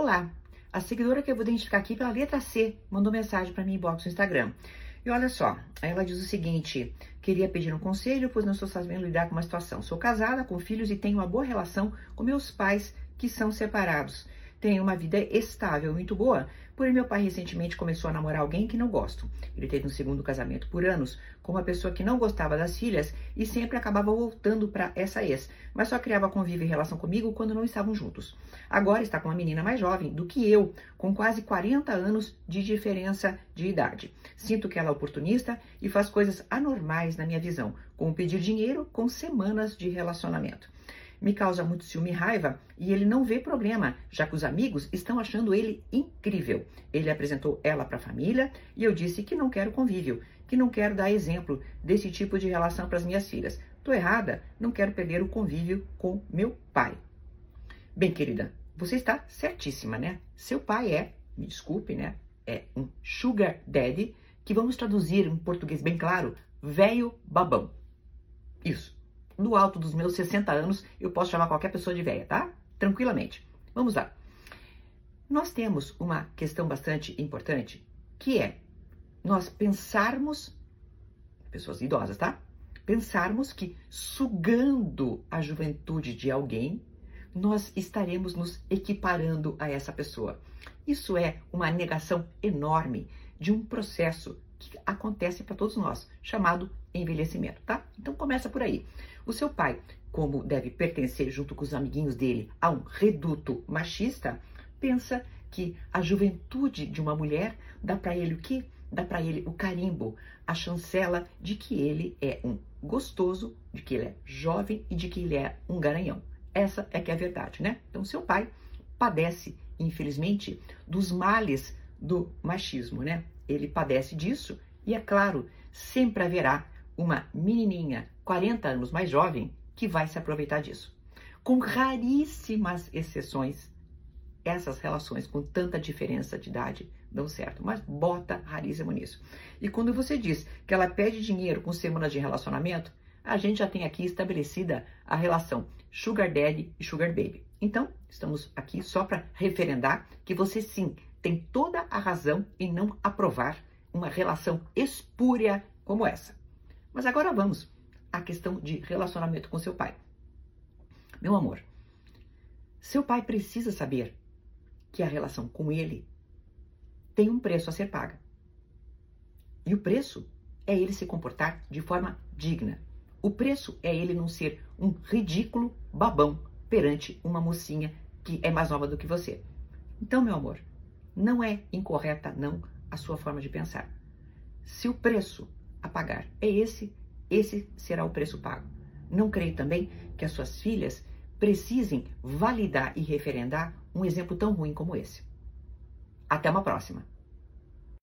Olá, a seguidora que eu vou identificar aqui pela letra C mandou mensagem para mim inbox no Instagram. E olha só, ela diz o seguinte: queria pedir um conselho, pois não estou sabendo lidar com uma situação. Sou casada, com filhos e tenho uma boa relação com meus pais que são separados tenho uma vida estável, muito boa. Porém, meu pai recentemente começou a namorar alguém que não gosto. Ele teve um segundo casamento por anos com uma pessoa que não gostava das filhas e sempre acabava voltando para essa ex, mas só criava convívio e relação comigo quando não estavam juntos. Agora está com uma menina mais jovem do que eu, com quase 40 anos de diferença de idade. Sinto que ela é oportunista e faz coisas anormais na minha visão, como pedir dinheiro com semanas de relacionamento me causa muito ciúme e raiva e ele não vê problema, já que os amigos estão achando ele incrível. Ele apresentou ela para a família e eu disse que não quero convívio, que não quero dar exemplo desse tipo de relação para as minhas filhas. Tô errada, não quero perder o convívio com meu pai. Bem, querida, você está certíssima, né? Seu pai é, me desculpe, né? É um sugar daddy, que vamos traduzir em português bem claro, velho babão. Isso no alto dos meus 60 anos, eu posso chamar qualquer pessoa de velha, tá? Tranquilamente. Vamos lá. Nós temos uma questão bastante importante, que é nós pensarmos, pessoas idosas, tá? Pensarmos que sugando a juventude de alguém, nós estaremos nos equiparando a essa pessoa. Isso é uma negação enorme de um processo que acontece para todos nós, chamado envelhecimento, tá? Então começa por aí. O seu pai, como deve pertencer junto com os amiguinhos dele a um reduto machista, pensa que a juventude de uma mulher dá para ele o quê? Dá para ele o carimbo, a chancela de que ele é um gostoso, de que ele é jovem e de que ele é um garanhão. Essa é que é a verdade, né? Então seu pai padece, infelizmente, dos males do machismo, né? Ele padece disso e é claro, sempre haverá uma menininha 40 anos mais jovem que vai se aproveitar disso. Com raríssimas exceções, essas relações com tanta diferença de idade dão certo, mas bota raríssimo nisso. E quando você diz que ela pede dinheiro com semanas de relacionamento, a gente já tem aqui estabelecida a relação Sugar Daddy e Sugar Baby. Então, estamos aqui só para referendar que você sim tem toda a razão em não aprovar uma relação espúria como essa. Mas agora vamos à questão de relacionamento com seu pai. Meu amor, seu pai precisa saber que a relação com ele tem um preço a ser paga. E o preço é ele se comportar de forma digna. O preço é ele não ser um ridículo babão perante uma mocinha que é mais nova do que você. Então, meu amor, não é incorreta não a sua forma de pensar. Se o preço a pagar é esse, esse será o preço pago. Não creio também que as suas filhas precisem validar e referendar um exemplo tão ruim como esse. Até uma próxima!